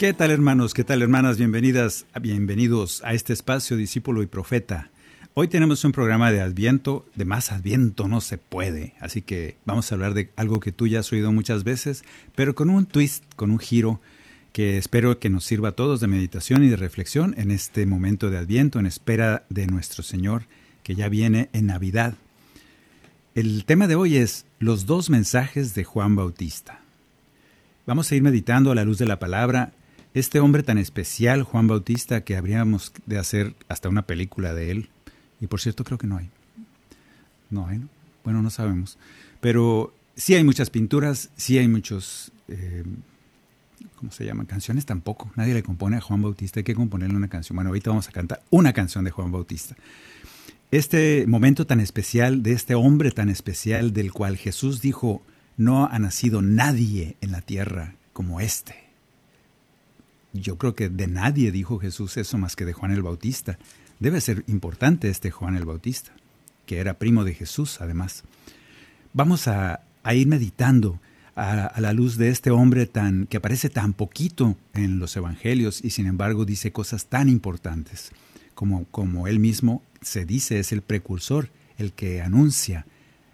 ¿Qué tal hermanos? ¿Qué tal hermanas? Bienvenidas, bienvenidos a este espacio Discípulo y Profeta. Hoy tenemos un programa de Adviento, de más Adviento no se puede, así que vamos a hablar de algo que tú ya has oído muchas veces, pero con un twist, con un giro que espero que nos sirva a todos de meditación y de reflexión en este momento de Adviento, en espera de nuestro Señor, que ya viene en Navidad. El tema de hoy es los dos mensajes de Juan Bautista. Vamos a ir meditando a la luz de la palabra este hombre tan especial, Juan Bautista, que habríamos de hacer hasta una película de él. Y por cierto, creo que no hay. No hay, ¿no? Bueno, no sabemos. Pero sí hay muchas pinturas, sí hay muchos, eh, ¿cómo se llaman? Canciones tampoco. Nadie le compone a Juan Bautista, hay que componerle una canción. Bueno, ahorita vamos a cantar una canción de Juan Bautista. Este momento tan especial, de este hombre tan especial, del cual Jesús dijo, no ha nacido nadie en la tierra como este. Yo creo que de nadie dijo Jesús eso más que de Juan el Bautista. Debe ser importante este Juan el Bautista, que era primo de Jesús además. Vamos a, a ir meditando a, la luz de este hombre tan que aparece tan poquito en los evangelios y sin embargo dice cosas tan importantes, como, como él mismo se dice es el precursor, el que anuncia,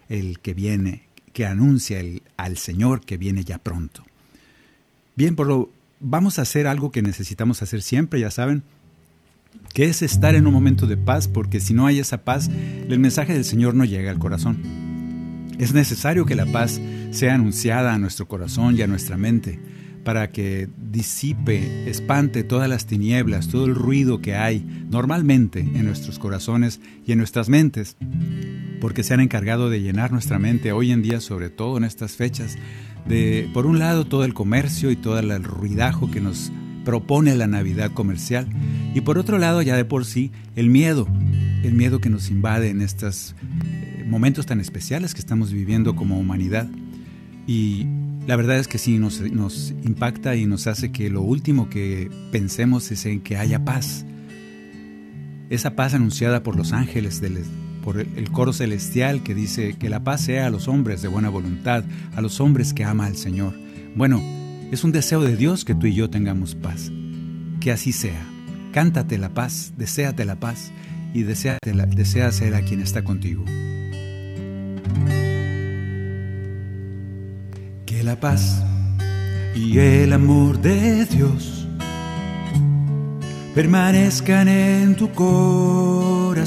el que viene, que anuncia el, al Señor que viene ya pronto. Bien, por lo, vamos a hacer algo que necesitamos hacer siempre, ya saben, que es estar en un momento de paz, porque si no hay esa paz, el mensaje del Señor no llega al corazón. Es necesario que la paz sea anunciada a nuestro corazón y a nuestra mente, para que disipe, espante todas las tinieblas, todo el ruido que hay normalmente en nuestros corazones y en nuestras mentes, porque se han encargado de llenar nuestra mente hoy en día, sobre todo en estas fechas, de, por un lado, todo el comercio y todo el ruidajo que nos propone la Navidad comercial, y por otro lado, ya de por sí, el miedo, el miedo que nos invade en estos eh, momentos tan especiales que estamos viviendo como humanidad. Y la verdad es que sí nos, nos impacta y nos hace que lo último que pensemos es en que haya paz. Esa paz anunciada por los ángeles del, por el coro celestial que dice que la paz sea a los hombres de buena voluntad, a los hombres que ama al Señor. Bueno, es un deseo de Dios que tú y yo tengamos paz. Que así sea. Cántate la paz, deséate la paz y deséatela, desea ser a quien está contigo. Que la paz y el amor de Dios permanezcan en tu corazón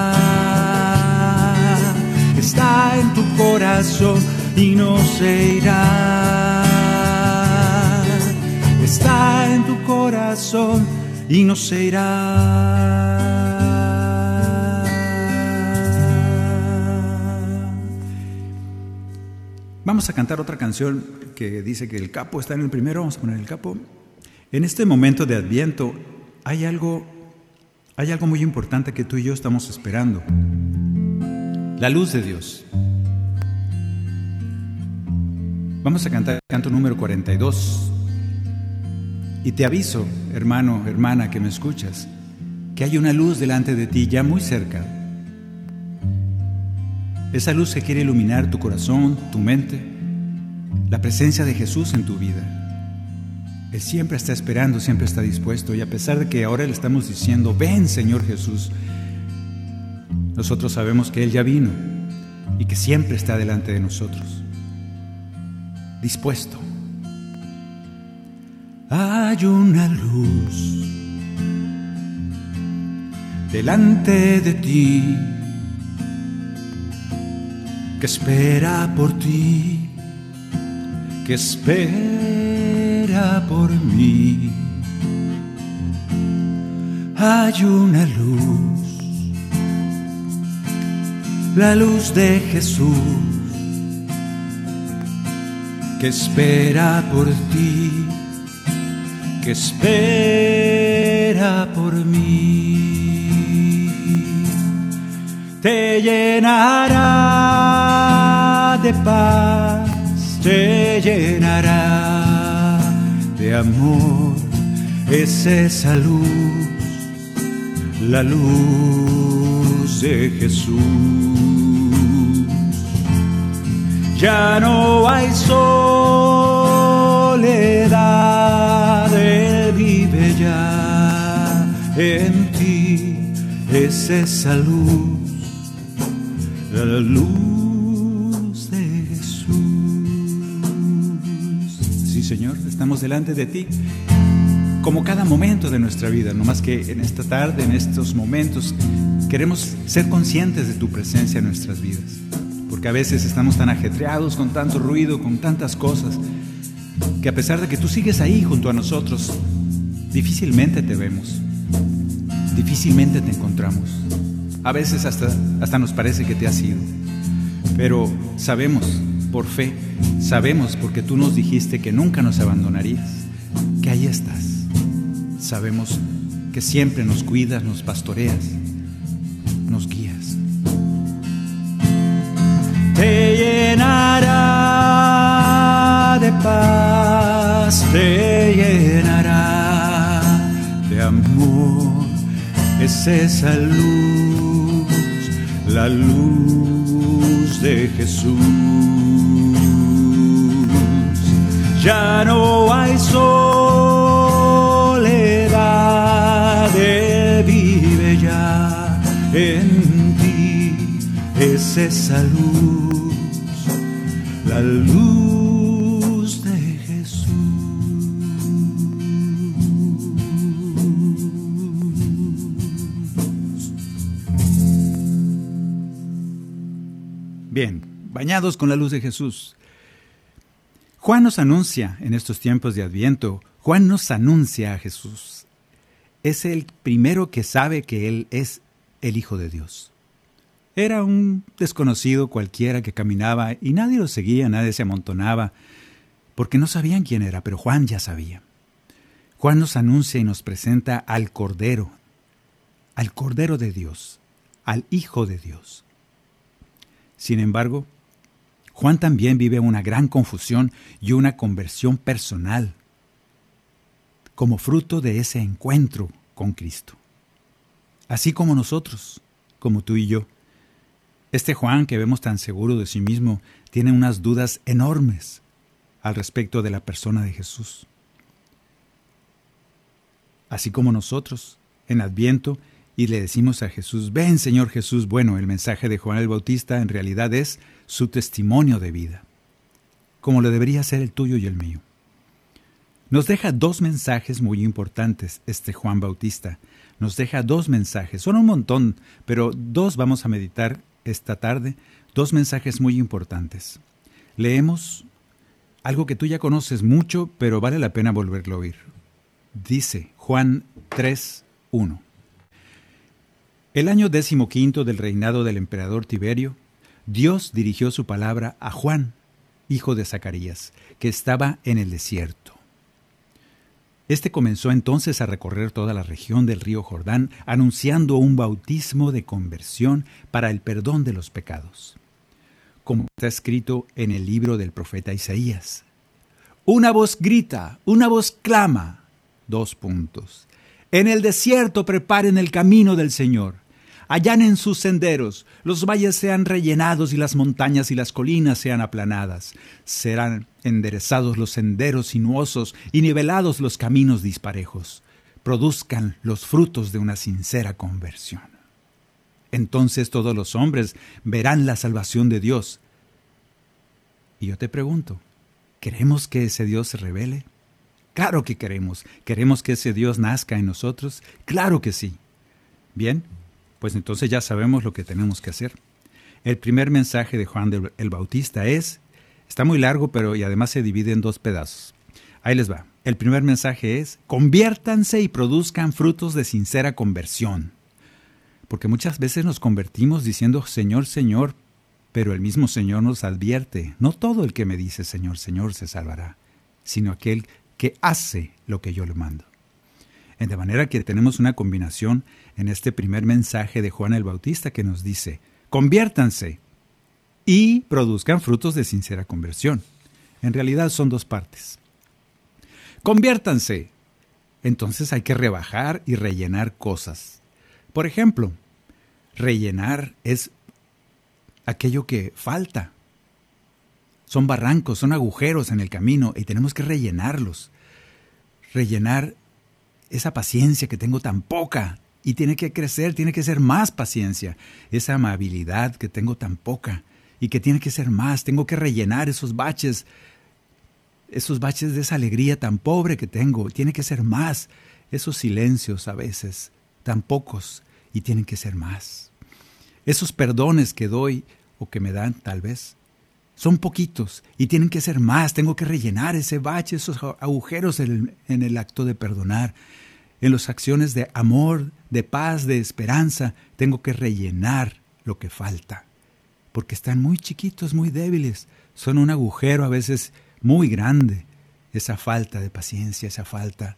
Está en tu corazón y no se irá. Está en tu corazón y no se irá. Vamos a cantar otra canción que dice que el capo está en el primero. Vamos a poner el capo. En este momento de Adviento hay algo, hay algo muy importante que tú y yo estamos esperando. La luz de Dios. Vamos a cantar el canto número 42. Y te aviso, hermano, hermana, que me escuchas, que hay una luz delante de ti ya muy cerca. Esa luz que quiere iluminar tu corazón, tu mente, la presencia de Jesús en tu vida. Él siempre está esperando, siempre está dispuesto. Y a pesar de que ahora le estamos diciendo, ven Señor Jesús, nosotros sabemos que Él ya vino y que siempre está delante de nosotros. Dispuesto. Hay una luz delante de ti que espera por ti, que espera por mí. Hay una luz, la luz de Jesús, que espera por ti, que espera por mí. Te llenará de paz, te llenará de amor es esa luz, la luz de Jesús. Ya no hay soledad, Él vive ya en ti, es esa luz, la luz Señor, estamos delante de ti, como cada momento de nuestra vida, no más que en esta tarde, en estos momentos, queremos ser conscientes de tu presencia en nuestras vidas, porque a veces estamos tan ajetreados con tanto ruido, con tantas cosas, que a pesar de que tú sigues ahí junto a nosotros, difícilmente te vemos, difícilmente te encontramos. A veces hasta, hasta nos parece que te has ido, pero sabemos por fe, sabemos porque tú nos dijiste que nunca nos abandonarías, que ahí estás. Sabemos que siempre nos cuidas, nos pastoreas, Te llenará de paz, te llenará de amor. Es esa luz, la luz de Jesús. Ya no hay soledad, Él vive ya en ti, es esa luz, luz de Jesús. Bien, bañados con la luz de Jesús. Juan nos anuncia en estos tiempos de Adviento, Juan nos anuncia a Jesús. Es el primero que sabe que Él es el Hijo de Dios. Era un desconocido cualquiera que caminaba y nadie lo seguía, nadie se amontonaba, porque no sabían quién era, pero Juan ya sabía. Juan nos anuncia y nos presenta al Cordero, al Cordero de Dios, al Hijo de Dios. Sin embargo, Juan también vive una gran confusión y una conversión personal como fruto de ese encuentro con Cristo. Así como nosotros, como tú y yo. Este Juan que vemos tan seguro de sí mismo tiene unas dudas enormes al respecto de la persona de Jesús. Así como nosotros, en Adviento, y le decimos a Jesús, ven Señor Jesús, bueno, el mensaje de Juan el Bautista en realidad es su testimonio de vida, como lo debería ser el tuyo y el mío. Nos deja dos mensajes muy importantes este Juan Bautista. Nos deja dos mensajes, son un montón, pero dos vamos a meditar esta tarde, dos mensajes muy importantes. Leemos algo que tú ya conoces mucho, pero vale la pena volverlo a oír. Dice Juan 3.1. El año decimoquinto del reinado del emperador Tiberio, Dios dirigió su palabra a Juan, hijo de Zacarías, que estaba en el desierto. Este comenzó entonces a recorrer toda la región del río Jordán, anunciando un bautismo de conversión para el perdón de los pecados. Como está escrito en el libro del profeta Isaías. Una voz grita, una voz clama. Dos puntos. En el desierto preparen el camino del Señor allanen sus senderos, los valles sean rellenados y las montañas y las colinas sean aplanadas. Serán enderezados los senderos sinuosos y nivelados los caminos disparejos. Produzcan los frutos de una sincera conversión. Entonces todos los hombres verán la salvación de Dios. Y yo te pregunto, ¿queremos que ese Dios se revele? Claro que queremos. ¿Queremos que ese Dios nazca en nosotros? Claro que sí. Bien, pues entonces ya sabemos lo que tenemos que hacer. El primer mensaje de Juan el Bautista es, está muy largo, pero y además se divide en dos pedazos. Ahí les va. El primer mensaje es, conviértanse y produzcan frutos de sincera conversión. Porque muchas veces nos convertimos diciendo, Señor, Señor, pero el mismo Señor nos advierte, no todo el que me dice, Señor, Señor, se salvará, sino aquel que hace lo que yo le mando. De manera que tenemos una combinación en este primer mensaje de Juan el Bautista que nos dice, conviértanse y produzcan frutos de sincera conversión. En realidad son dos partes. Conviértanse. Entonces hay que rebajar y rellenar cosas. Por ejemplo, rellenar es aquello que falta. Son barrancos, son agujeros en el camino y tenemos que rellenarlos. Rellenar esa paciencia que tengo tan poca. Y tiene que crecer, tiene que ser más paciencia, esa amabilidad que tengo tan poca. Y que tiene que ser más, tengo que rellenar esos baches, esos baches de esa alegría tan pobre que tengo, tiene que ser más, esos silencios a veces tan pocos y tienen que ser más. Esos perdones que doy o que me dan tal vez son poquitos y tienen que ser más. Tengo que rellenar ese bache, esos agujeros en el, acto de perdonar. En las acciones de amor, de paz, de esperanza, tengo que rellenar lo que falta. Porque están muy chiquitos, muy débiles. Son un agujero a veces muy grande. Esa falta de paciencia, esa falta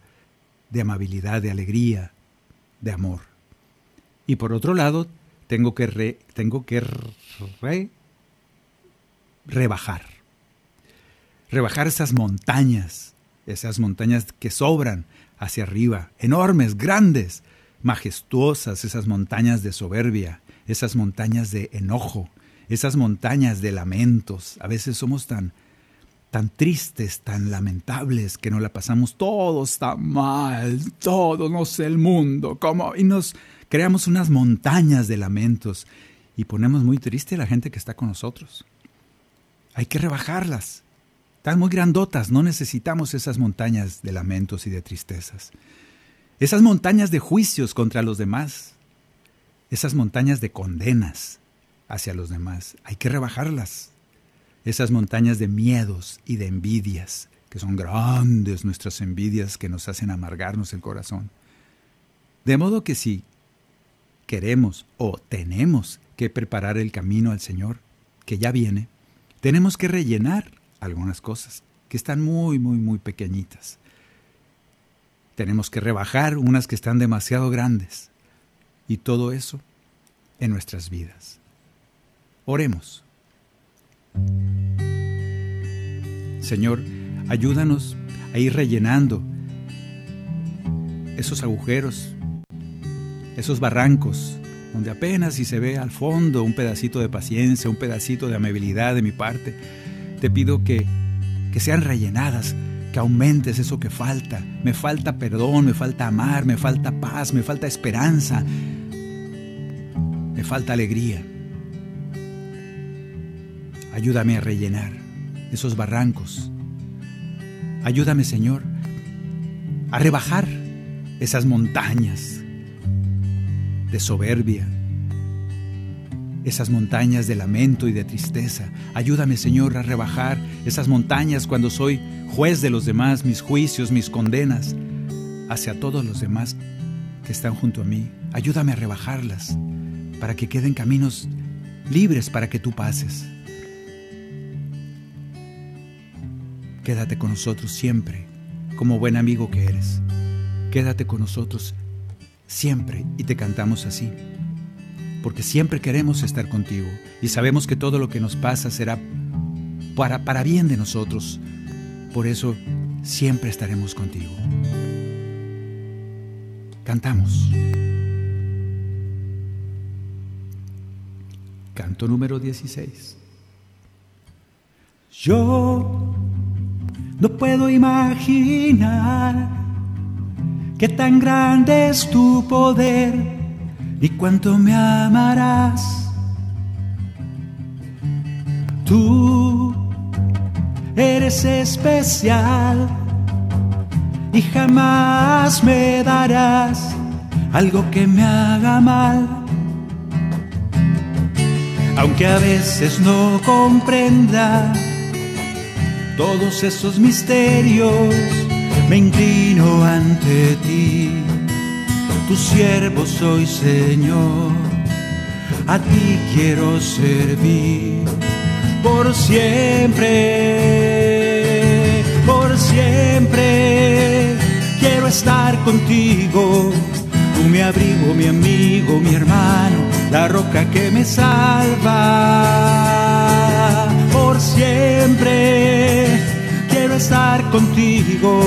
de amabilidad, de alegría, de amor. Y por otro lado, tengo que, tengo que rebajar. Rebajar esas montañas, esas montañas que sobran hacia arriba, enormes, grandes, majestuosas, esas montañas de soberbia, esas montañas de enojo, esas montañas de lamentos. A veces somos tan tan tristes, tan lamentables, que nos la pasamos todo está mal, todo no sé el mundo, como y nos creamos unas montañas de lamentos y ponemos muy triste a la gente que está con nosotros. Hay que rebajarlas. Están muy grandotas, no necesitamos esas montañas de lamentos y de tristezas. Esas montañas de juicios contra los demás. Esas montañas de condenas hacia los demás. Hay que rebajarlas. Esas montañas de miedos y de envidias, que son grandes nuestras envidias que nos hacen amargarnos el corazón. De modo que si queremos o tenemos que preparar el camino al Señor, que ya viene, tenemos que rellenar algunas cosas que están muy, muy, muy pequeñitas. Tenemos que rebajar unas que están demasiado grandes. Y todo eso en nuestras vidas. Oremos. Señor, ayúdanos a ir rellenando esos agujeros, esos barrancos, donde apenas si se ve al fondo un pedacito de paciencia, un pedacito de amabilidad de mi parte. Te pido que, que sean rellenadas, que aumentes eso que falta. Me falta perdón, me falta amar, me falta paz, me falta esperanza, me falta alegría. Ayúdame a rellenar esos barrancos. Ayúdame, Señor, a rebajar esas montañas de soberbia, esas montañas de lamento y de tristeza. Ayúdame, Señor, a rebajar esas montañas cuando soy juez de los demás, mis juicios, mis condenas hacia todos los demás que están junto a mí. Ayúdame a rebajarlas para que queden caminos libres para que tú pases. Quédate con nosotros siempre como buen amigo que eres. Quédate con nosotros siempre y te cantamos así, porque siempre queremos estar contigo y sabemos que todo lo que nos pasa será para, para bien de nosotros. Por eso siempre estaremos contigo. Cantamos. Canto número 16. Yo no puedo imaginar qué tan grande es tu poder y cuánto me amarás. Tú eres especial y jamás me darás algo que me haga mal. Aunque a veces no comprenda todos esos misterios, me inclino ante ti. Tu siervo soy, Señor, a ti quiero servir por siempre, por siempre. Quiero estar contigo, tú mi abrigo, mi amigo, mi hermano, la roca que me salva. Por siempre quiero estar contigo,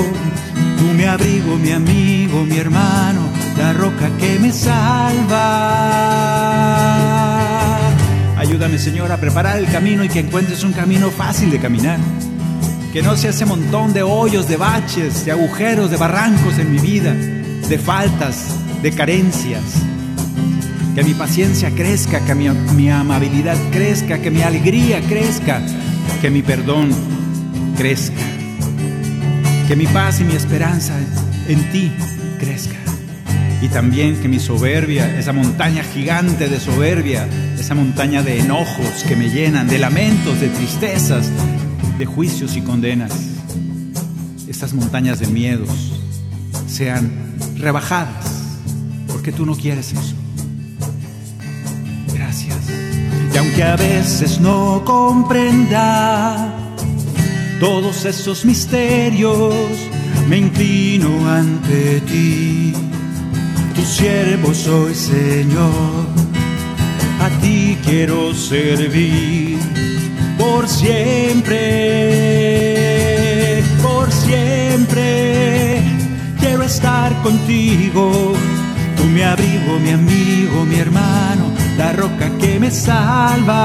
tú mi abrigo, mi amigo, mi hermano, la roca que me salva. Ayúdame, Señor, a preparar el camino y que encuentres un camino fácil de caminar. Que no sea ese montón de hoyos, de baches, de agujeros, de barrancos en mi vida, de faltas, de carencias. Que mi paciencia crezca, que mi, mi amabilidad crezca, que mi alegría crezca, que mi perdón crezca. Que mi paz y mi esperanza en ti crezca y también que mi soberbia, esa montaña gigante de soberbia, esa montaña de enojos que me llenan, de lamentos, de tristezas, de juicios y condenas, estas montañas de miedos sean rebajadas, porque tú no quieres eso. Gracias. Y aunque a veces no comprenda todos esos misterios, me inclino ante ti tu siervo soy, Señor. A ti quiero servir por siempre, por siempre. Quiero estar contigo, tú mi abrigo, mi amigo, mi hermano, la roca que me salva.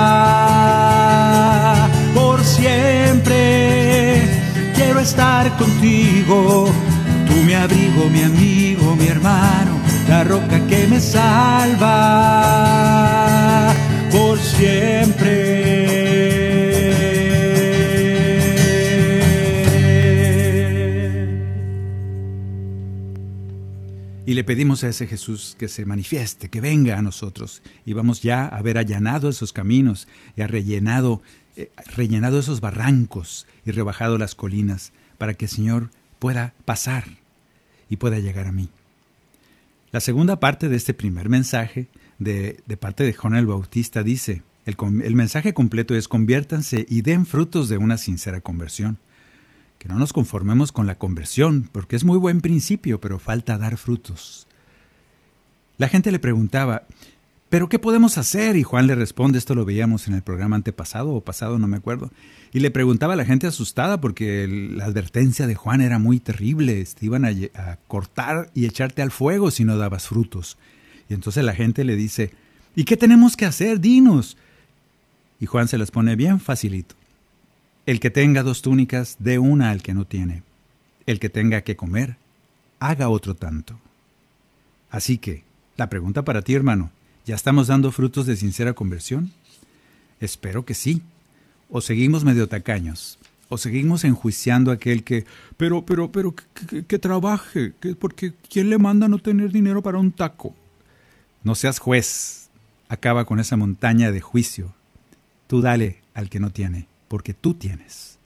Siempre quiero estar contigo, tú mi abrigo, mi amigo, mi hermano la roca que me salva por siempre. Y le pedimos a ese Jesús que se manifieste, que venga a nosotros. Y vamos ya a haber allanado esos caminos y ha rellenado, eh, rellenado esos barrancos y rebajado las colinas para que el Señor pueda pasar y pueda llegar a mí. La segunda parte de este primer mensaje de, parte de Juan el Bautista dice, el, el mensaje completo es conviértanse y den frutos de una sincera conversión. Que no nos conformemos con la conversión, porque es muy buen principio, pero falta dar frutos. La gente le preguntaba, ¿pero qué podemos hacer? Y Juan le responde, esto lo veíamos en el programa antepasado o pasado, no me acuerdo. Y le preguntaba a la gente asustada porque la advertencia de Juan era muy terrible, te iban a, cortar y echarte al fuego si no dabas frutos. Y entonces la gente le dice, ¿y qué tenemos que hacer? Dinos. Y Juan se les pone bien facilito. El que tenga dos túnicas, dé una al que no tiene. El que tenga que comer, haga otro tanto. Así que, la pregunta para ti, hermano, ¿ya estamos dando frutos de sincera conversión? Espero que sí o seguimos medio tacaños, o seguimos enjuiciando a aquel que, pero, pero, pero, que, trabaje, que, porque ¿quién le manda no tener dinero para un taco? No seas juez, acaba con esa montaña de juicio. Tú dale al que no tiene, porque tú tienes.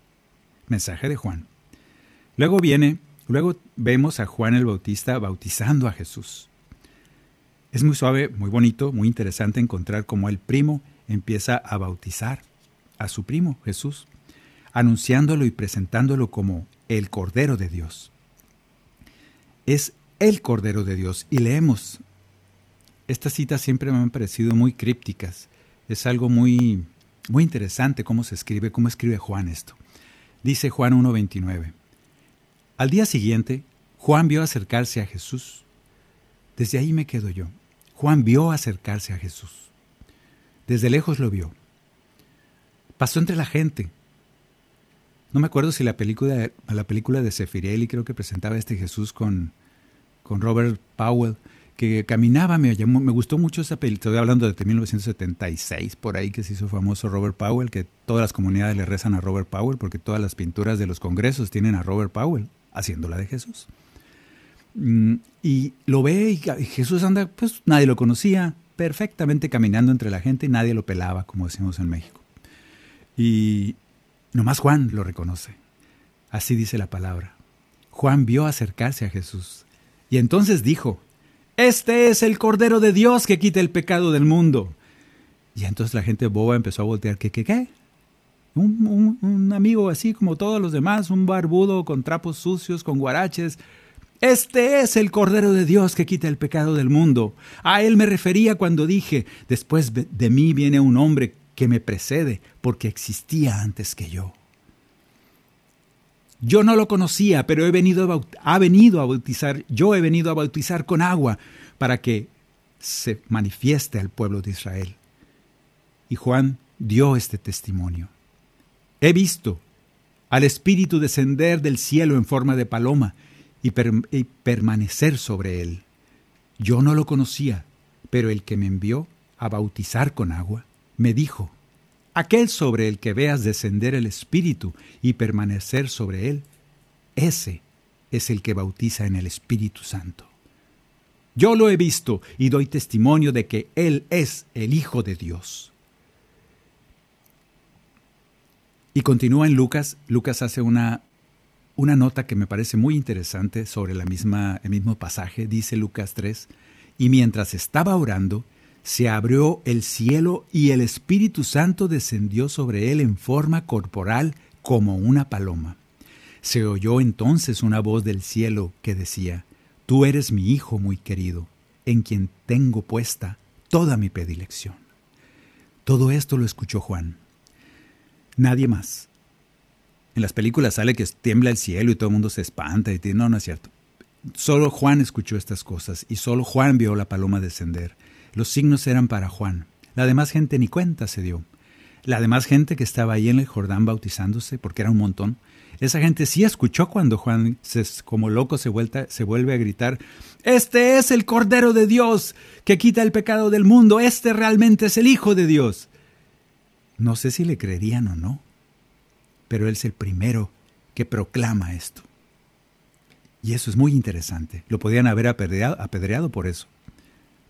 Mensaje de Juan. Luego viene, luego vemos a Juan el Bautista bautizando a Jesús. Es muy suave, muy bonito, muy interesante encontrar cómo el primo empieza a bautizar a su primo Jesús, anunciándolo y presentándolo como el Cordero de Dios. es el Cordero de Dios. Y leemos. Estas citas siempre me han parecido muy crípticas. Es algo muy, muy interesante cómo se escribe, cómo escribe Juan esto. Dice Juan 1.29. Al día siguiente, Juan vio acercarse a Jesús. Desde ahí me quedo yo. Juan vio acercarse a Jesús. Desde lejos lo vio. Pasó entre la gente. No me acuerdo si la película, la película de Sefirelli creo que presentaba este Jesús con, con Robert Powell, que caminaba, me, me gustó mucho esa película, estoy hablando de 1976, por ahí que se hizo famoso Robert Powell, que todas las comunidades le rezan a Robert Powell, porque todas las pinturas de los congresos tienen a Robert Powell haciéndola de Jesús. Mm, y lo ve y Jesús anda, pues nadie lo conocía, perfectamente caminando entre la gente y nadie lo pelaba, como decimos en México. Y nomás Juan lo reconoce. Así dice la palabra. Juan vio acercarse a Jesús y entonces dijo, Este es el Cordero de Dios que quita el pecado del mundo. Y entonces la gente boba empezó a voltear, ¿qué, qué, qué? Un, un, amigo así como todos los demás, un barbudo con trapos sucios, con guaraches. Este es el Cordero de Dios que quita el pecado del mundo. A él me refería cuando dije, después de mí viene un hombre que me precede, porque existía antes que yo. Yo no lo conocía, pero he venido a, ha venido a bautizar, yo he venido a bautizar con agua para que se manifieste al pueblo de Israel. Y Juan dio este testimonio. He visto al Espíritu descender del cielo en forma de paloma y, permanecer sobre él. Yo no lo conocía, pero el que me envió a bautizar con agua me dijo, aquel sobre el que veas descender el Espíritu y permanecer sobre él, ese es el que bautiza en el Espíritu Santo. Yo lo he visto y doy testimonio de que Él es el Hijo de Dios. Y continúa en Lucas, Lucas hace una, una nota que me parece muy interesante sobre la misma, el mismo pasaje, dice Lucas 3, y mientras estaba orando, se abrió el cielo y el Espíritu Santo descendió sobre él en forma corporal como una paloma. Se oyó entonces una voz del cielo que decía, Tú eres mi Hijo muy querido, en quien tengo puesta toda mi predilección. Todo esto lo escuchó Juan. Nadie más. En las películas sale que tiembla el cielo y todo el mundo se espanta y no, no es cierto. Solo Juan escuchó estas cosas y solo Juan vio la paloma descender. Los signos eran para Juan. La demás gente ni cuenta se dio. La demás gente que estaba ahí en el Jordán bautizándose, porque era un montón, esa gente sí escuchó cuando Juan, como loco, se, se vuelve a gritar, Este es el Cordero de Dios que quita el pecado del mundo, este realmente es el Hijo de Dios. No sé si le creerían o no, pero él es el primero que proclama esto. Y eso es muy interesante. Lo podían haber apedreado por eso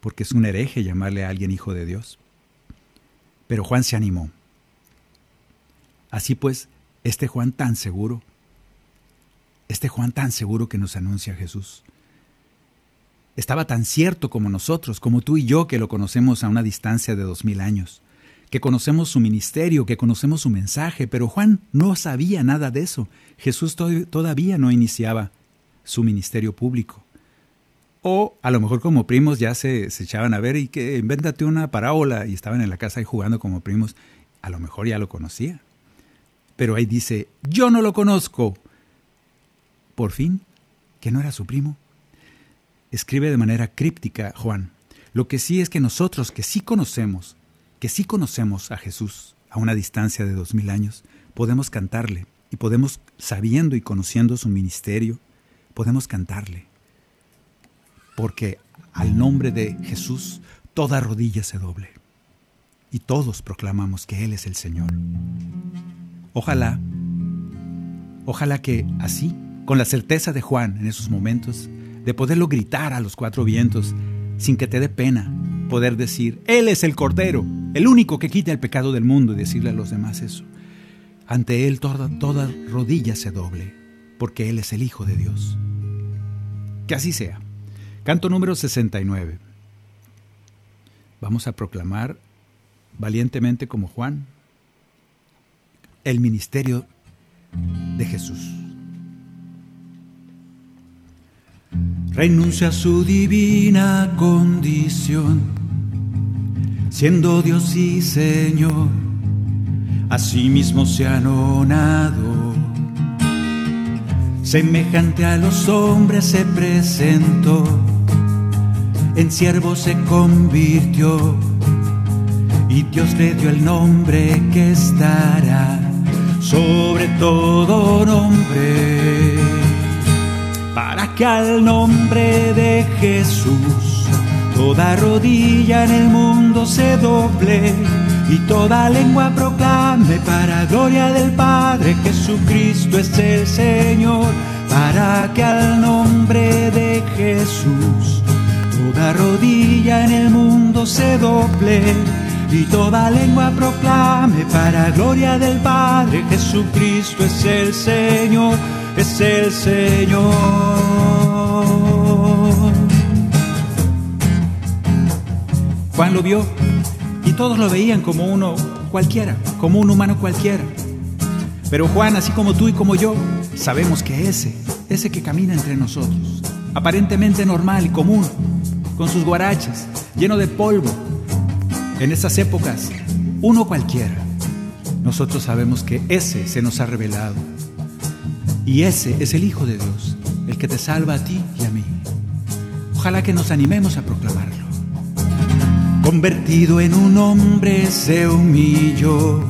porque es un hereje llamarle a alguien hijo de Dios. Pero Juan se animó. Así pues, este Juan tan seguro, este Juan tan seguro que nos anuncia Jesús, estaba tan cierto como nosotros, como tú y yo que lo conocemos a una distancia de dos mil años, que conocemos su ministerio, que conocemos su mensaje, pero Juan no sabía nada de eso. Jesús todavía no iniciaba su ministerio público. O a lo mejor como primos ya se, echaban a ver y que invéntate una parábola y estaban en la casa ahí jugando como primos. A lo mejor ya lo conocía. Pero ahí dice, yo no lo conozco. Por fin, que no era su primo. Escribe de manera críptica Juan. Lo que sí es que nosotros que sí conocemos, que sí conocemos a Jesús a una distancia de dos mil años, podemos cantarle y podemos, sabiendo y conociendo su ministerio, podemos cantarle porque al nombre de Jesús toda rodilla se doble y todos proclamamos que Él es el Señor. Ojalá, ojalá que así, con la certeza de Juan en esos momentos, de poderlo gritar a los cuatro vientos, sin que te dé pena, poder decir, Él es el Cordero, el único que quita el pecado del mundo y decirle a los demás eso. Ante Él toda, toda rodilla se doble, porque Él es el Hijo de Dios. Que así sea. Canto número 69. Vamos a proclamar valientemente como Juan el ministerio de Jesús. renuncia a su divina condición, siendo Dios y Señor, asimismo se anonadó. Semejante a los hombres se presentó, en siervo se convirtió, y Dios le dio el nombre que estará sobre todo nombre, para que al nombre de Jesús toda rodilla en el mundo se doble y toda lengua proclame para gloria del Padre Jesucristo es el Señor, para que al nombre de Jesús toda rodilla en el mundo se doble y toda lengua proclame para gloria del Padre, Jesucristo es el Señor, es el Señor. Juan lo vio y todos lo veían como uno cualquiera, como un humano cualquiera. Pero Juan, así como tú y como yo, sabemos que ese, ese que camina entre nosotros, aparentemente normal y común, con sus guarachas, lleno de polvo, en esas épocas, uno cualquiera, nosotros sabemos que ese se nos ha revelado. Y ese es el Hijo de Dios, el que te salva a ti y a mí. Ojalá que nos animemos a proclamarlo. Convertido en un hombre se humilló,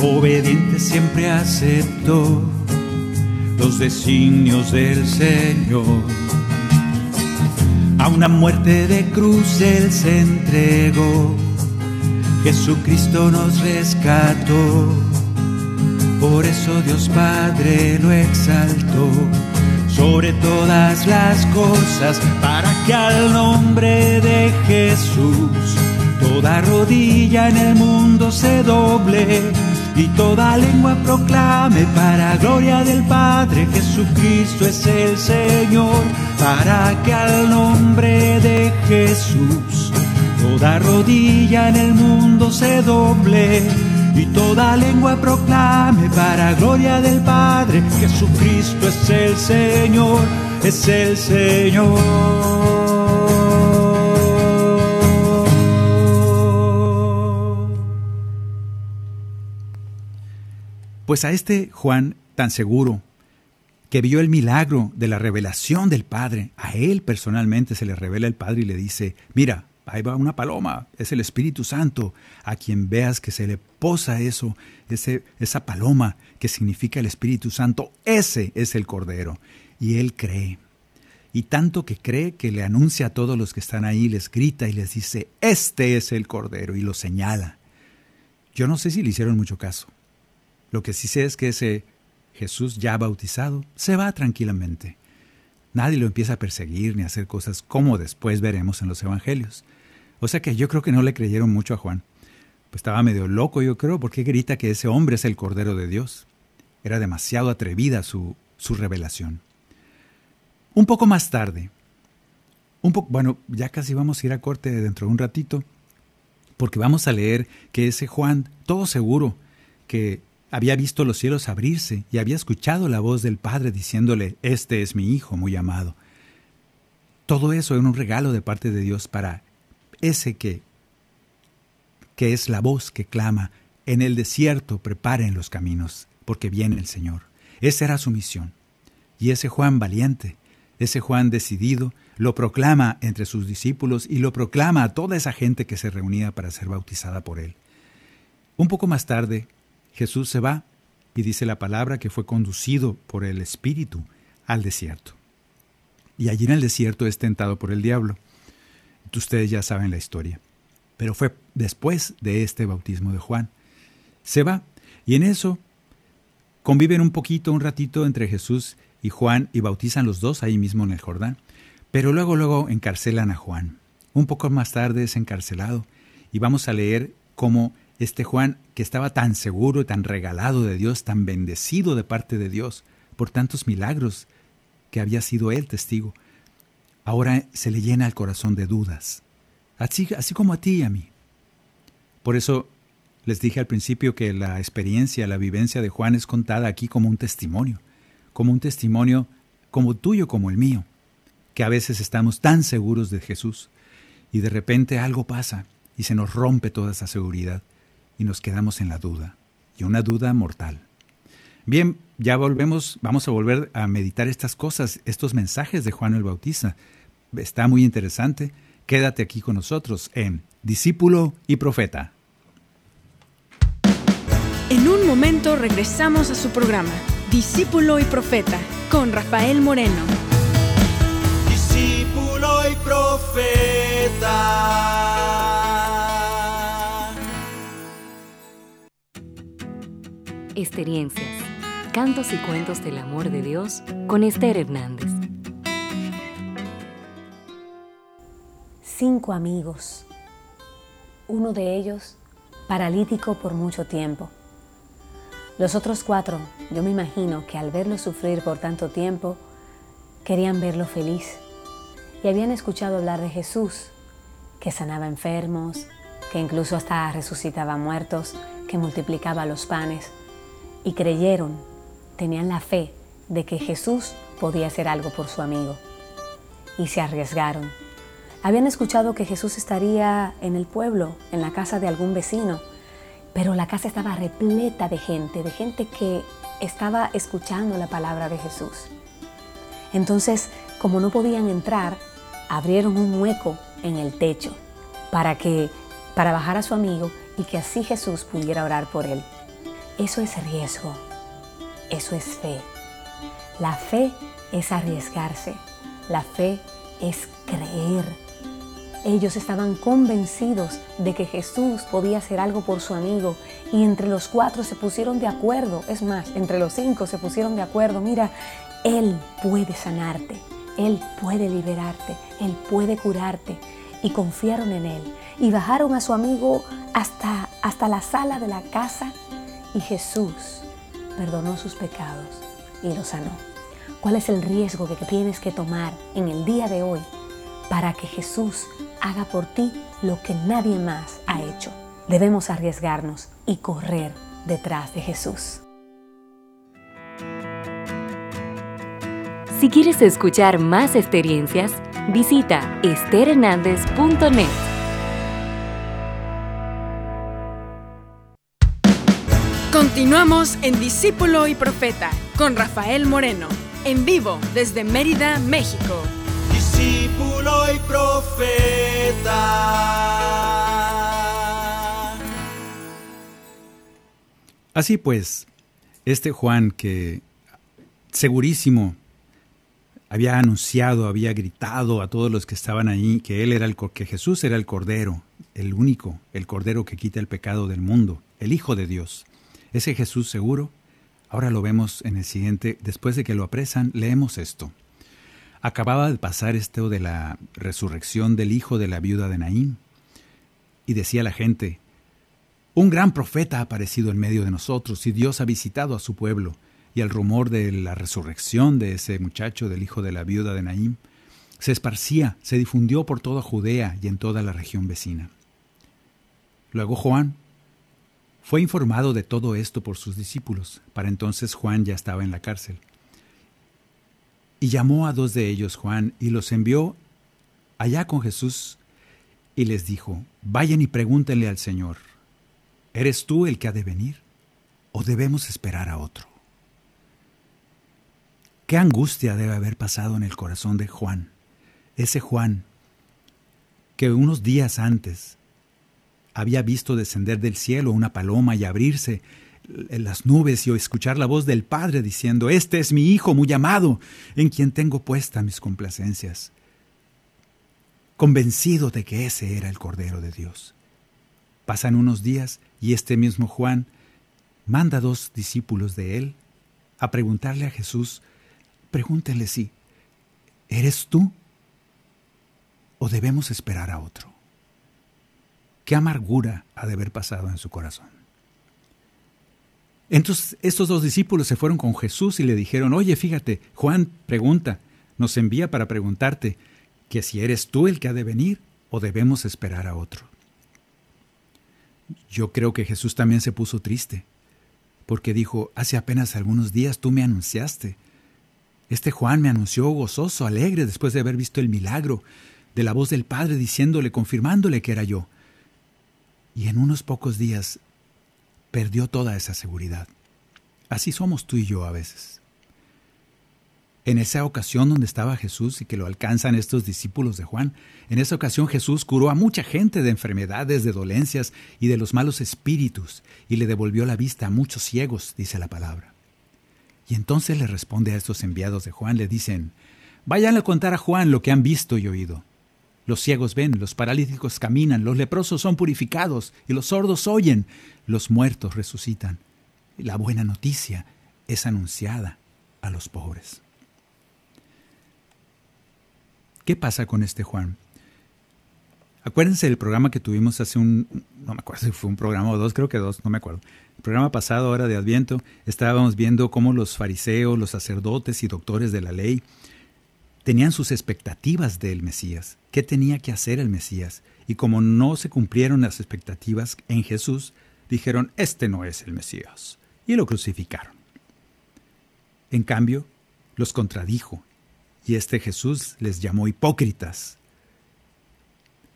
obediente siempre aceptó los designios del Señor a una muerte de cruz Él se entregó. Jesucristo nos rescató. Por eso Dios Padre lo exaltó sobre todas las cosas para que al nombre de Jesús toda rodilla en el mundo se doble y toda lengua proclame para gloria del Padre Jesucristo es el Señor, para que al nombre de Jesús toda rodilla en el mundo se doble y toda lengua proclame para gloria del Padre Jesucristo es el Señor, es el Señor. Pues a este Juan tan seguro, que vio el milagro de la revelación del Padre, a él personalmente se le revela el Padre y le dice, mira, ahí va una paloma, es el Espíritu Santo, a quien veas que se le posa eso, ese, esa paloma que significa el Espíritu Santo, ese es el Cordero. Y él cree. Y tanto que cree que le anuncia a todos los que están ahí, les grita y les dice, este es el Cordero, y lo señala. Yo no sé si le hicieron mucho caso. Lo que sí sé es que ese Jesús ya bautizado se va tranquilamente. Nadie lo empieza a perseguir ni a hacer cosas como después veremos en los evangelios. O sea que yo creo que no le creyeron mucho a Juan. Pues estaba medio loco, yo creo, porque grita que ese hombre es el Cordero de Dios. Era demasiado atrevida su, su revelación. Un poco más tarde, un poco, bueno, ya casi vamos a ir a corte dentro de un ratito, porque vamos a leer que ese Juan, todo seguro, que había visto los cielos abrirse y había escuchado la voz del Padre diciéndole, Este es mi Hijo muy amado. Todo eso era un regalo de parte de Dios para ese que, que es la voz que clama, en el desierto preparen los caminos, porque viene el Señor. Esa era su misión. Y ese Juan valiente, ese Juan decidido, lo proclama entre sus discípulos y lo proclama a toda esa gente que se reunía para ser bautizada por él. Un poco más tarde, Jesús se va y dice la palabra que fue conducido por el Espíritu al desierto. Y allí en el desierto es tentado por el diablo. Ustedes ya saben la historia. Pero fue después de este bautismo de Juan. Se va y en eso conviven un poquito, un ratito entre Jesús y Juan y bautizan los dos ahí mismo en el Jordán. Pero luego, luego encarcelan a Juan. Un poco más tarde es encarcelado y vamos a leer cómo este Juan, que estaba tan seguro tan regalado de Dios, tan bendecido de parte de Dios por tantos milagros que había sido él testigo, ahora se le llena el corazón de dudas, así, así como a ti y a mí. Por eso les dije al principio que la experiencia, la vivencia de Juan es contada aquí como un testimonio, como un testimonio como tuyo, como el mío. que a veces estamos tan seguros de Jesús y de repente algo pasa y se nos rompe toda esa seguridad y nos quedamos en la duda, y una duda mortal. Bien, ya volvemos, vamos a volver a meditar estas cosas, estos mensajes de Juan el Bautista. Está muy interesante. Quédate aquí con nosotros en Discípulo y Profeta. En un momento regresamos a su programa, Discípulo y Profeta, con Rafael Moreno. Discípulo y Profeta. Experiencias, cantos y cuentos del amor de Dios con Esther Hernández. Cinco amigos, uno de ellos paralítico por mucho tiempo. Los otros cuatro, yo me imagino que al verlo sufrir por tanto tiempo, querían verlo feliz y habían escuchado hablar de Jesús, que sanaba enfermos, que incluso hasta resucitaba muertos, que multiplicaba los panes, y creyeron, tenían la fe de que Jesús podía hacer algo por su amigo, y se arriesgaron. Habían escuchado que Jesús estaría en el pueblo, en la casa de algún vecino, pero la casa estaba repleta de gente, de gente que estaba escuchando la palabra de Jesús. Entonces, como no podían entrar, abrieron un hueco en el techo para que para bajar a su amigo y que así Jesús pudiera orar por él. Eso es riesgo. Eso es fe. La fe es arriesgarse. La fe es creer ellos estaban convencidos de que Jesús podía hacer algo por su amigo y entre los cuatro se pusieron de acuerdo. Es más, entre los cinco se pusieron de acuerdo. Mira, Él puede sanarte, Él puede liberarte, Él puede curarte. Y confiaron en Él y bajaron a su amigo hasta, hasta la sala de la casa y Jesús perdonó sus pecados y lo sanó. ¿Cuál es el riesgo que tienes que tomar en el día de hoy para que Jesús haga por ti lo que nadie más ha hecho. Debemos arriesgarnos y correr detrás de Jesús. Si quieres escuchar más experiencias, visita esterhernandez.net. Continuamos en Discípulo y Profeta con Rafael Moreno, en vivo desde Mérida, México discípulo y profeta. Así pues, este Juan que segurísimo había anunciado, había gritado a todos los que estaban ahí que él era el que Jesús era el cordero, el único, el cordero que quita el pecado del mundo, el hijo de Dios. Ese Jesús seguro, ahora lo vemos en el siguiente, después de que lo apresan, leemos esto. Acababa de pasar esto de la resurrección del hijo de la viuda de Naín. Y decía la gente, un gran profeta ha aparecido en medio de nosotros y Dios ha visitado a su pueblo. Y el rumor de la resurrección de ese muchacho, del hijo de la viuda de Naín, se esparcía, se difundió por toda Judea y en toda la región vecina. Luego Juan fue informado de todo esto por sus discípulos. Para entonces Juan ya estaba en la cárcel. Y llamó a dos de ellos Juan y los envió allá con Jesús y les dijo, vayan y pregúntenle al Señor, ¿eres tú el que ha de venir o debemos esperar a otro? Qué angustia debe haber pasado en el corazón de Juan, ese Juan que unos días antes había visto descender del cielo una paloma y abrirse en las nubes y escuchar la voz del Padre diciendo, Este es mi Hijo muy amado, en quien tengo puesta mis complacencias, convencido de que ese era el Cordero de Dios. Pasan unos días y este mismo Juan manda a dos discípulos de él a preguntarle a Jesús, pregúntele si, ¿eres tú? ¿O debemos esperar a otro? ¿Qué amargura ha de haber pasado en su corazón? Entonces estos dos discípulos se fueron con Jesús y le dijeron, oye, fíjate, Juan pregunta, nos envía para preguntarte que si eres tú el que ha de venir o debemos esperar a otro. Yo creo que Jesús también se puso triste, porque dijo, hace apenas algunos días tú me anunciaste, Este Juan me anunció gozoso, alegre, después de haber visto el milagro de la voz del Padre diciéndole, confirmándole que era yo. Y en unos pocos días perdió toda esa seguridad. Así somos tú y yo a veces. En esa ocasión donde estaba Jesús y que lo alcanzan estos discípulos de Juan, en esa ocasión Jesús curó a mucha gente de enfermedades, de dolencias y de los malos espíritus, y le devolvió la vista a muchos ciegos, dice la palabra. Y entonces le responde a estos enviados de Juan, le dicen, vayan a contar a Juan lo que han visto y oído. Los ciegos ven, los paralíticos caminan, los leprosos son purificados y los sordos oyen, los muertos resucitan. La buena noticia es anunciada a los pobres. ¿Qué pasa con este Juan? Acuérdense del programa que tuvimos hace un, no me acuerdo si fue un programa o dos, creo que dos, no me acuerdo. El programa pasado, ahora de Adviento, estábamos viendo cómo los fariseos, los sacerdotes y doctores de la ley tenían sus expectativas del Mesías. ¿Qué tenía que hacer el Mesías? Y como no se cumplieron las expectativas en Jesús, dijeron, este no es el Mesías. Y lo crucificaron. En cambio, los contradijo y este Jesús les llamó hipócritas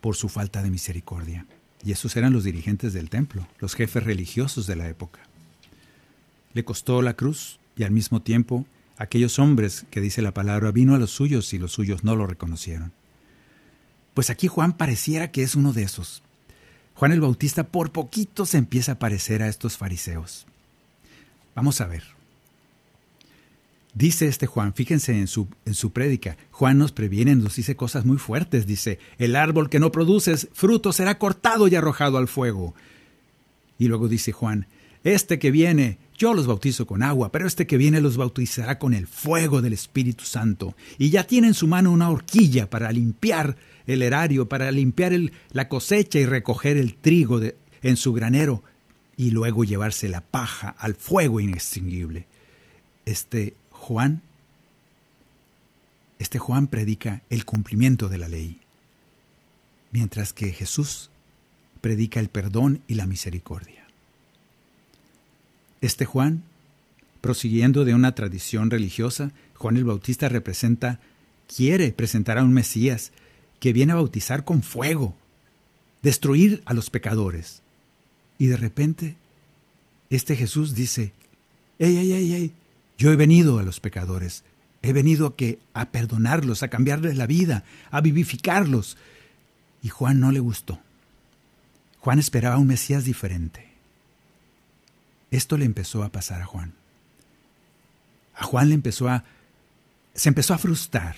por su falta de misericordia. Y esos eran los dirigentes del templo, los jefes religiosos de la época. Le costó la cruz y al mismo tiempo aquellos hombres que dice la palabra vino a los suyos y los suyos no lo reconocieron. Pues aquí Juan pareciera que es uno de esos. Juan el Bautista por poquito se empieza a parecer a estos fariseos. Vamos a ver. Dice este Juan, fíjense en su, en su prédica, Juan nos previene, nos dice cosas muy fuertes, dice, el árbol que no produce fruto será cortado y arrojado al fuego. Y luego dice Juan, este que viene, yo los bautizo con agua, pero este que viene los bautizará con el fuego del Espíritu Santo. Y ya tiene en su mano una horquilla para limpiar el erario, para limpiar la cosecha y recoger el trigo en su granero, y luego llevarse la paja al fuego inextinguible. Este Juan, este Juan predica el cumplimiento de la ley, mientras que Jesús predica el perdón y la misericordia. Este Juan, prosiguiendo de una tradición religiosa, Juan el Bautista representa, quiere presentar a un Mesías que viene a bautizar con fuego, destruir a los pecadores. Y de repente, este Jesús dice, ¡Ey, ey, ey, ey! Yo he venido a los pecadores, he venido a, que, a perdonarlos, a cambiarles la vida, a vivificarlos. Y Juan no le gustó. Juan esperaba un Mesías diferente. Esto le empezó a pasar a Juan. A Juan le empezó a se empezó a frustrar.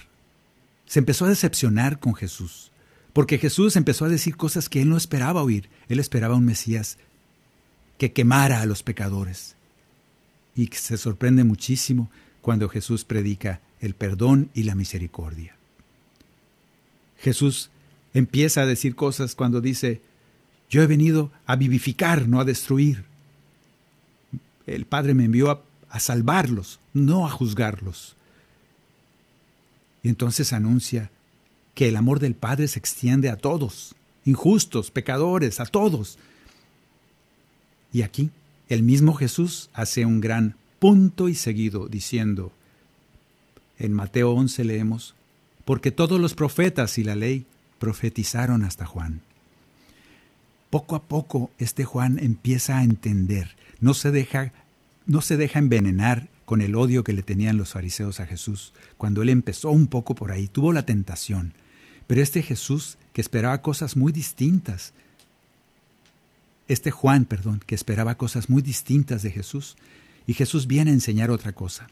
Se empezó a decepcionar con Jesús, porque Jesús empezó a decir cosas que él no esperaba oír. Él esperaba un Mesías que quemara a los pecadores, y se sorprende muchísimo cuando Jesús predica el perdón y la misericordia. Jesús empieza a decir cosas cuando dice, yo he venido a vivificar, no a destruir. El Padre me envió a, salvarlos, no a juzgarlos. Y entonces anuncia que el amor del Padre se extiende a todos, injustos, pecadores, a todos. Y aquí el mismo Jesús hace un gran punto y seguido diciendo, en Mateo 11 leemos, porque todos los profetas y la ley profetizaron hasta Juan. Poco a poco este Juan empieza a entender, no se deja, no se deja envenenar con el odio que le tenían los fariseos a Jesús. Cuando él empezó un poco por ahí, tuvo la tentación. Pero este Jesús, que esperaba cosas muy distintas, este Juan, perdón, que esperaba cosas muy distintas de Jesús, y Jesús viene a enseñar otra cosa.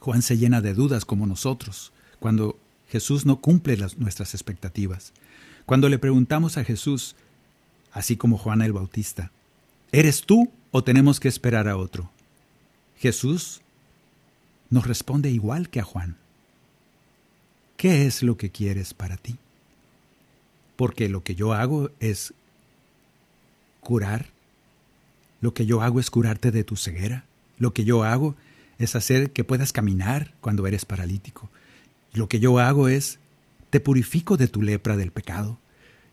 Juan se llena de dudas como nosotros, cuando Jesús no cumple nuestras expectativas. Cuando le preguntamos a Jesús, así como Juan el Bautista, ¿eres tú o tenemos que esperar a otro? Jesús nos responde igual que a Juan. ¿Qué es lo que quieres para ti? Porque lo que yo hago es curar. Lo que yo hago es curarte de tu ceguera. Lo que yo hago es hacer que puedas caminar cuando eres paralítico. Lo que yo hago es te purifico de tu lepra del pecado.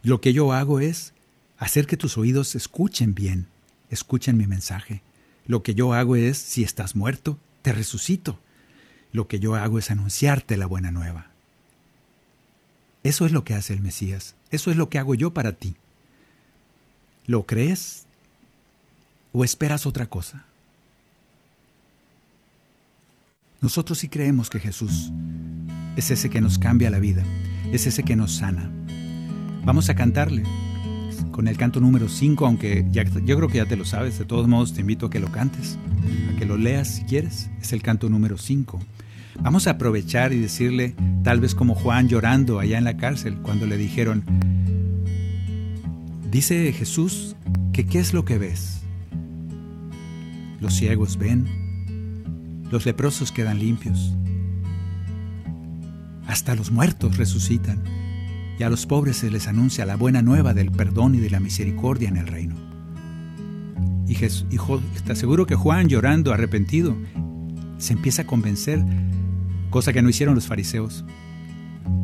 Lo que yo hago es hacer que tus oídos escuchen bien, escuchen mi mensaje. Lo que yo hago es, si estás muerto, te resucito. lo que yo hago es anunciarte la buena nueva. Eso es lo que hace el Mesías. Eso es lo que hago yo para ti. ¿Lo crees o esperas otra cosa? Nosotros sí creemos que Jesús es ese que nos cambia la vida, es ese que nos sana. Vamos a cantarle con el canto número 5, aunque yo creo que ya te lo sabes, de todos modos te invito a que lo cantes, a que lo leas si quieres, es el canto número 5. Vamos a aprovechar y decirle, tal vez como Juan llorando allá en la cárcel, cuando le dijeron, dice Jesús que qué es lo que ves. Los ciegos ven, los leprosos quedan limpios, hasta los muertos resucitan y a los pobres se les anuncia la buena nueva del perdón y de la misericordia en el reino. Y, te aseguro que Juan, llorando, arrepentido, se empieza a convencer, cosa que no hicieron los fariseos,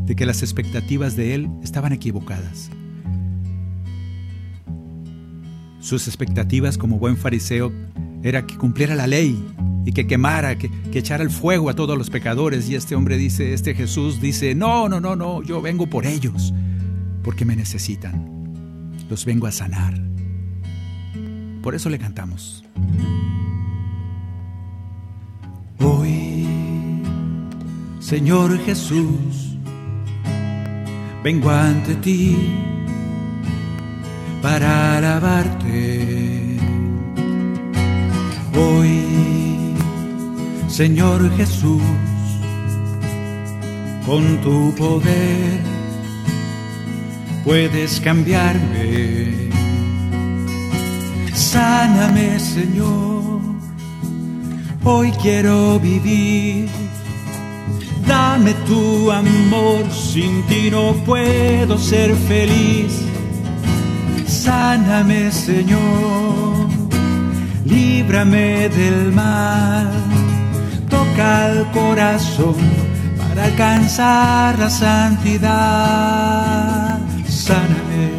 de que las expectativas de él estaban equivocadas. Sus expectativas como buen fariseo era que cumpliera la ley y que quemara, que, echara el fuego a todos los pecadores. Y este hombre dice, este Jesús dice, no, no, no, no, yo vengo por ellos, porque me necesitan. Los vengo a sanar. Por eso le cantamos. Hoy, Señor Jesús, vengo ante ti para alabarte. Hoy Señor Jesús, con tu poder puedes cambiarme. Sáname, Señor, hoy quiero vivir. Dame tu amor, sin ti no puedo ser feliz. Sáname, Señor, líbrame del mal al corazón para alcanzar la santidad. Sáname.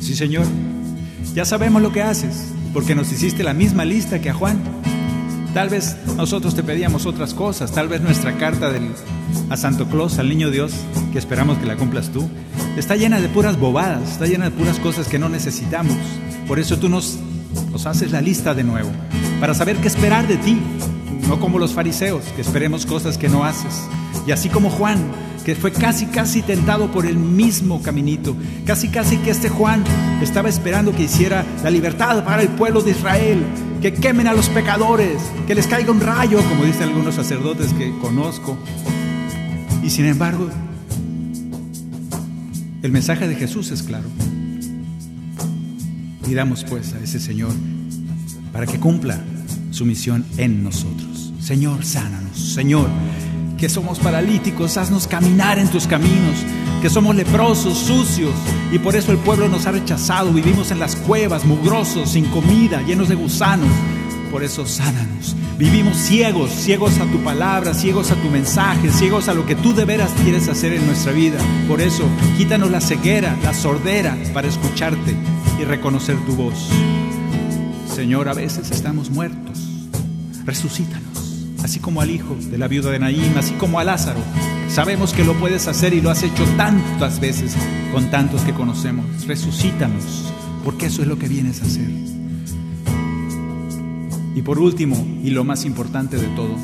Sí, Señor, ya sabemos lo que haces, porque nos hiciste la misma lista que a Juan. Tal vez nosotros te pedíamos otras cosas, tal vez nuestra carta del, a Santo Claus, al Niño Dios, que esperamos que la cumplas tú, está llena de puras bobadas, está llena de puras cosas que no necesitamos. Por eso tú nos, nos haces la lista de nuevo para saber qué esperar de ti, no como los fariseos, que esperemos cosas que no haces. Y así como Juan, que fue casi, casi tentado por el mismo caminito, casi, casi que este Juan estaba esperando que hiciera la libertad para el pueblo de Israel, que quemen a los pecadores, que les caiga un rayo, como dicen algunos sacerdotes que conozco. Y sin embargo, el mensaje de Jesús es claro. Pidamos pues a ese Señor para que cumpla su misión en nosotros. Señor, sánanos. Señor, que somos paralíticos, haznos caminar en tus caminos. Que somos leprosos, sucios, y por eso el pueblo nos ha rechazado. Vivimos en las cuevas, mugrosos, sin comida, llenos de gusanos. Por eso sánanos. Vivimos ciegos, ciegos a tu palabra, ciegos a tu mensaje, ciegos a lo que tú de veras quieres hacer en nuestra vida. Por eso, quítanos la ceguera, la sordera para escucharte y reconocer tu voz. Señor, a veces estamos muertos resucítanos, así como al hijo de la viuda de Naím, así como a Lázaro. Sabemos que lo puedes hacer y lo has hecho tantas veces con tantos que conocemos. Resucítanos, porque eso es lo que vienes a hacer. Y por último, y lo más importante de todo,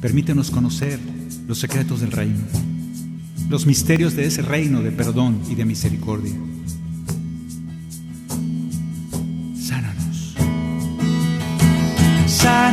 permítenos conocer los secretos del reino, los misterios de ese reino de perdón y de misericordia.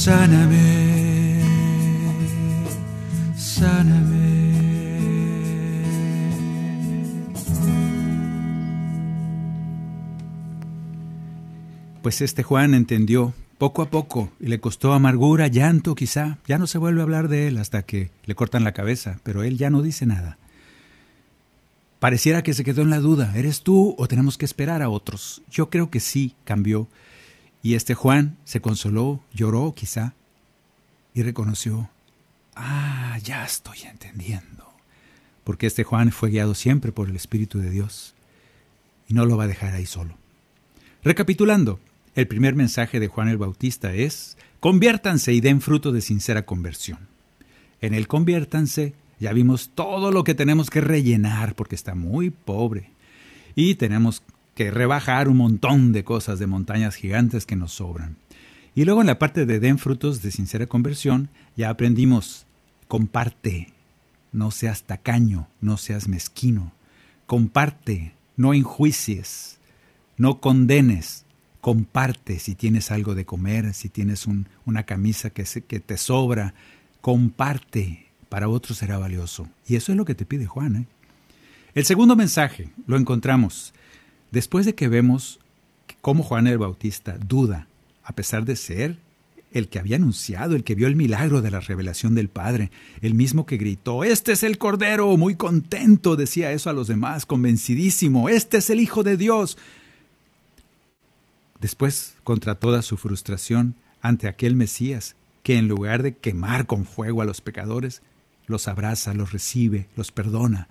Sáname, sáname. Pues este Juan entendió poco a poco y le costó amargura, llanto quizá. Ya no se vuelve a hablar de él hasta que le cortan la cabeza, pero él ya no dice nada. Pareciera que se quedó en la duda, ¿eres tú o tenemos que esperar a otros? Yo creo que sí, cambió. Y este Juan se consoló, lloró quizá, y reconoció, ah, ya estoy entendiendo. Porque este Juan fue guiado siempre por el Espíritu de Dios y no lo va a dejar ahí solo. Recapitulando, el primer mensaje de Juan el Bautista es, conviértanse y den fruto de sincera conversión. En el conviértanse ya vimos todo lo que tenemos que rellenar porque está muy pobre. Y tenemos que rebajar un montón de cosas de montañas gigantes que nos sobran. Y luego en la parte de den frutos de sincera conversión ya aprendimos, comparte, no seas tacaño, no seas mezquino, comparte, no enjuicies, no condenes, comparte si tienes algo de comer, si tienes una camisa que, te sobra, comparte, para otros será valioso. Y eso es lo que te pide Juan. ¿eh? El segundo mensaje lo encontramos después de que vemos cómo Juan el Bautista duda, a pesar de ser el que había anunciado, el que vio el milagro de la revelación del Padre, el mismo que gritó, Este es el Cordero, muy contento, decía eso a los demás, convencidísimo, Este es el Hijo de Dios. Después, contra toda su frustración ante aquel Mesías, que en lugar de quemar con fuego a los pecadores, los abraza, los recibe, los perdona.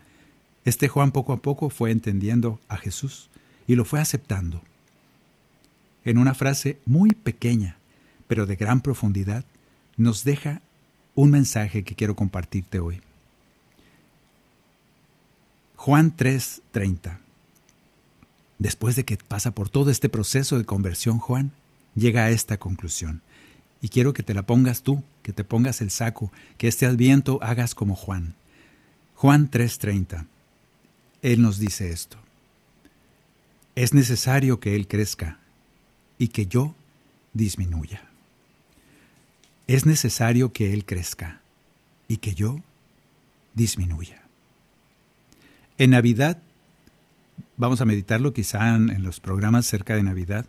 Este Juan poco a poco fue entendiendo a Jesús y lo fue aceptando. En una frase muy pequeña, pero de gran profundidad, nos deja un mensaje que quiero compartirte hoy. Juan 3:30 Después de que pasa por todo este proceso de conversión, Juan llega a esta conclusión. Y quiero que te la pongas tú, que te pongas el saco, que este adviento hagas como Juan. Juan 3:30. Él nos dice esto. Es necesario que Él crezca y que yo disminuya. Es necesario que Él crezca y que yo disminuya. En Navidad vamos a meditarlo quizá en, los programas cerca de Navidad,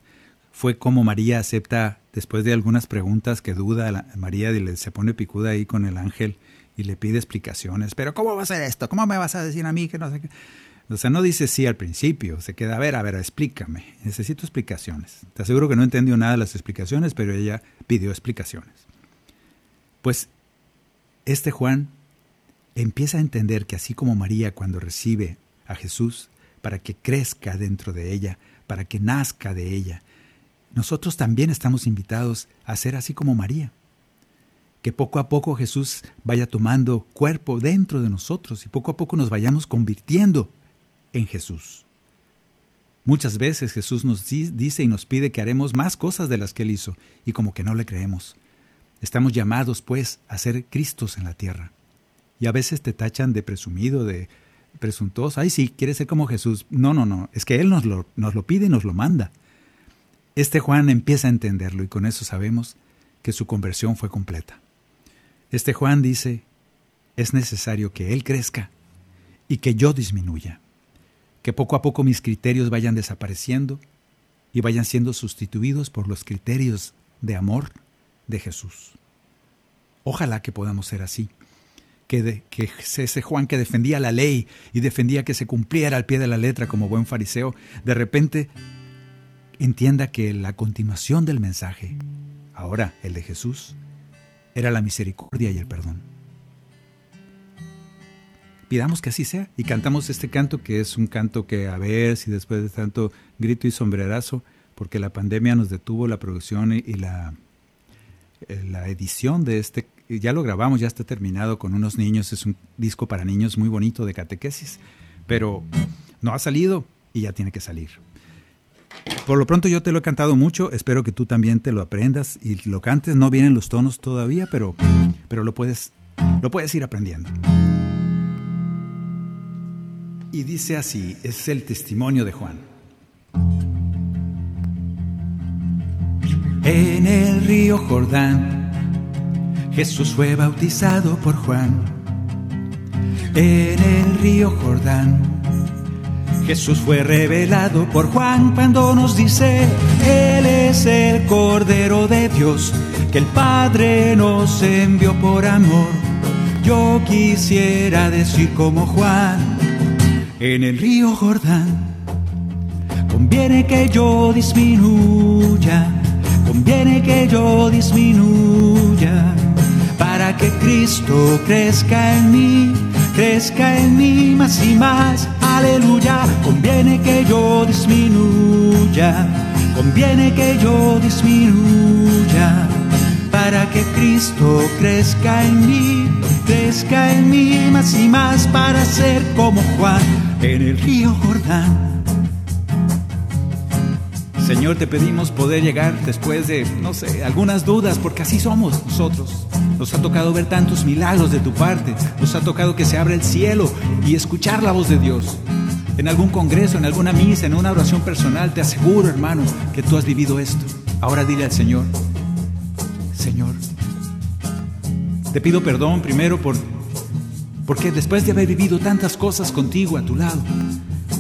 fue como María acepta, después de algunas preguntas que duda, María se pone picuda ahí con el ángel y le pide explicaciones. Pero ¿cómo va a ser esto? ¿Cómo me vas a decir a mí que no sé qué? O sea, no dice sí al principio, se queda, a ver, a ver, explícame, necesito explicaciones. Te aseguro que no entendió nada de las explicaciones, pero ella pidió explicaciones. Pues este Juan empieza a entender que así como María cuando recibe a Jesús, para que crezca dentro de ella, para que nazca de ella. Nosotros también estamos invitados a ser así como María. Que poco a poco Jesús vaya tomando cuerpo dentro de nosotros y poco a poco nos vayamos convirtiendo en Jesús. Muchas veces Jesús nos dice y nos pide que haremos más cosas de las que Él hizo y como que no le creemos. Estamos llamados, pues, a ser Cristos en la tierra. Y a veces te tachan de presumido, de presuntuoso, ay sí, quiere ser como Jesús. No, no, no, es que Él nos lo, nos lo pide y nos lo manda. Este Juan empieza a entenderlo y con eso sabemos que su conversión fue completa. Este Juan dice, es necesario que Él crezca y que yo disminuya, que poco a poco mis criterios vayan desapareciendo y vayan siendo sustituidos por los criterios de amor de Jesús. Ojalá que podamos ser así que, ese Juan que defendía la ley y defendía que se cumpliera al pie de la letra como buen fariseo, de repente entienda que la continuación del mensaje, ahora el de Jesús, era la misericordia y el perdón. Pidamos que así sea y cantamos este canto que es un canto que a ver si después de tanto grito y sombrerazo, porque la pandemia nos detuvo la producción y la, eh, la edición de este ya lo grabamos, ya está terminado con unos niños, es un disco para niños muy bonito de catequesis, pero no ha salido y ya tiene que salir. Por lo pronto yo te lo he cantado mucho, espero que tú también te lo aprendas y lo cantes, no vienen los tonos todavía, pero, pero lo, puedes, lo puedes ir aprendiendo. Y dice así, es el testimonio de Juan. En el río Jordán Jesús fue bautizado por Juan en el río Jordán. Jesús fue revelado por Juan cuando nos dice, Él es el Cordero de Dios, que el Padre nos envió por amor. Yo quisiera decir como Juan, en el río Jordán, conviene que yo disminuya, conviene que yo disminuya, para que Cristo crezca en mí, crezca en mí más y más. Aleluya, conviene que yo disminuya, conviene que yo disminuya, para que Cristo crezca en mí, crezca en mí más y más para ser como Juan en el río Jordán. Señor, te pedimos poder llegar después de, no sé, algunas dudas, porque así somos nosotros. Nos ha tocado ver tantos milagros de tu parte, nos ha tocado que se abra el cielo y escuchar la voz de Dios. En algún congreso, en alguna misa, en una oración personal, te aseguro, hermano, que tú has vivido esto. Ahora dile al Señor, Señor, te pido perdón primero por porque después de haber vivido tantas cosas contigo a tu lado,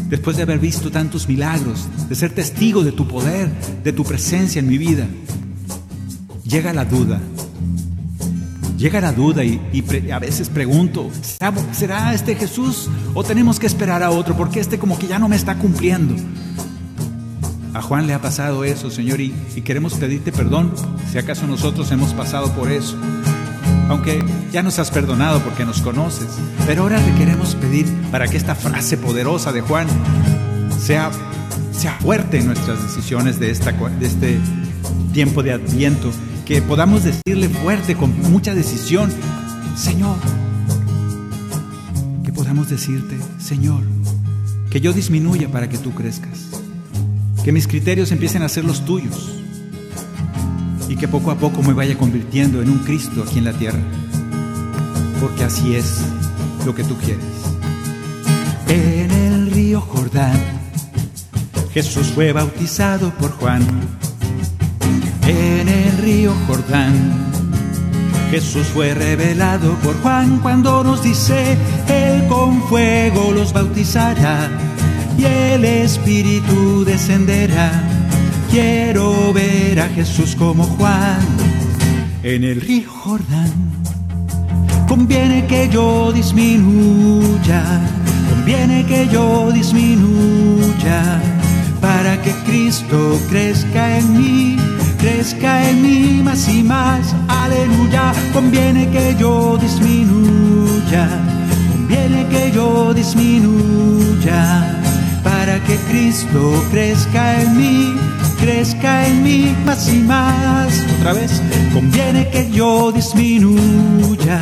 después de haber visto tantos milagros, de ser testigo de tu poder, de tu presencia en mi vida, llega la duda. Llega la duda y, a veces pregunto, ¿será este Jesús o tenemos que esperar a otro? Porque este como que ya no me está cumpliendo. A Juan le ha pasado eso, Señor, y, y queremos pedirte perdón si acaso nosotros hemos pasado por eso aunque ya nos has perdonado porque nos conoces. Pero ahora te queremos pedir para que esta frase poderosa de Juan sea, sea fuerte en nuestras decisiones de, esta, de este tiempo de adviento, que podamos decirle fuerte, con mucha decisión, Señor, que podamos decirte, Señor, que yo disminuya para que tú crezcas, que mis criterios empiecen a ser los tuyos y que poco a poco me vaya convirtiendo en un Cristo aquí en la tierra. Porque así es lo que tú quieres. En el río Jordán, Jesús fue bautizado por Juan. En el río Jordán, Jesús fue revelado por Juan cuando nos dice, Él con fuego los bautizará y el Espíritu descenderá Quiero ver a Jesús como Juan en el río Jordán. Conviene que yo disminuya, conviene que yo disminuya, para que Cristo crezca en mí, crezca en mí más y más. Aleluya, conviene que yo disminuya, conviene que yo disminuya, para que Cristo crezca en mí crezca en mí más y más. Otra vez, conviene que yo disminuya,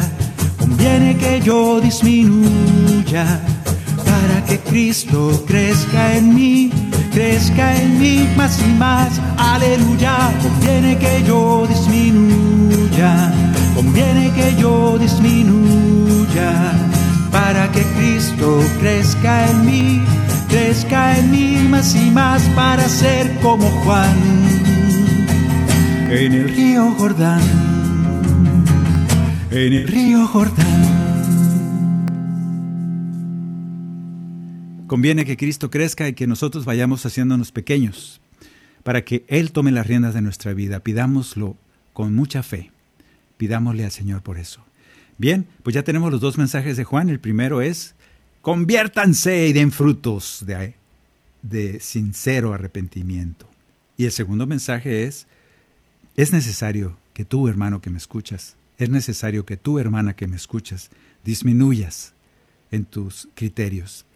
conviene que yo disminuya, para que Cristo crezca en mí, crezca en mí más y más. Aleluya, conviene que yo disminuya, conviene que yo disminuya, para que Cristo crezca en mí crezca en mí más y más para ser como Juan en el río Jordán, en el río Jordán. Conviene que Cristo crezca y que nosotros vayamos haciéndonos pequeños para que Él tome las riendas de nuestra vida. Pidámoslo con mucha fe. Pidámosle al Señor por eso. Bien, pues ya tenemos los dos mensajes de Juan. El primero es, conviértanse y den frutos de, sincero arrepentimiento. Y el segundo mensaje es, es necesario que tú, hermano que me escuchas, es necesario que tú, hermana que me escuchas, disminuyas en tus criterios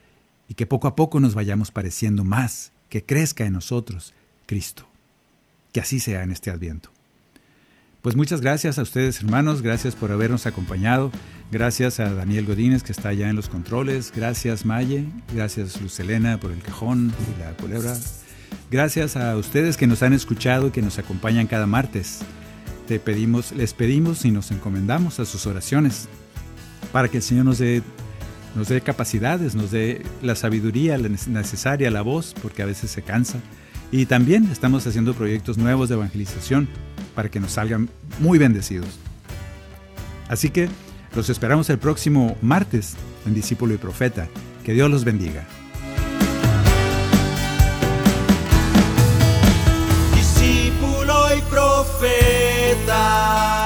y que poco a poco nos vayamos pareciendo más, que crezca en nosotros Cristo. Que así sea en este adviento. Pues muchas gracias a ustedes hermanos, gracias por habernos acompañado, gracias a Daniel Godínez que está allá en los controles, gracias Maye, gracias Lucelena por el cajón y la culebra, gracias a ustedes que nos han escuchado y que nos acompañan cada martes. Te pedimos, les pedimos y nos encomendamos a sus oraciones para que el Señor nos dé, nos dé capacidades, nos dé la sabiduría necesaria, la voz, porque a veces se cansa. Y también estamos haciendo proyectos nuevos de evangelización para que nos salgan muy bendecidos. Así que los esperamos el próximo martes en Discípulo y Profeta. Que Dios los bendiga. Discípulo y Profeta.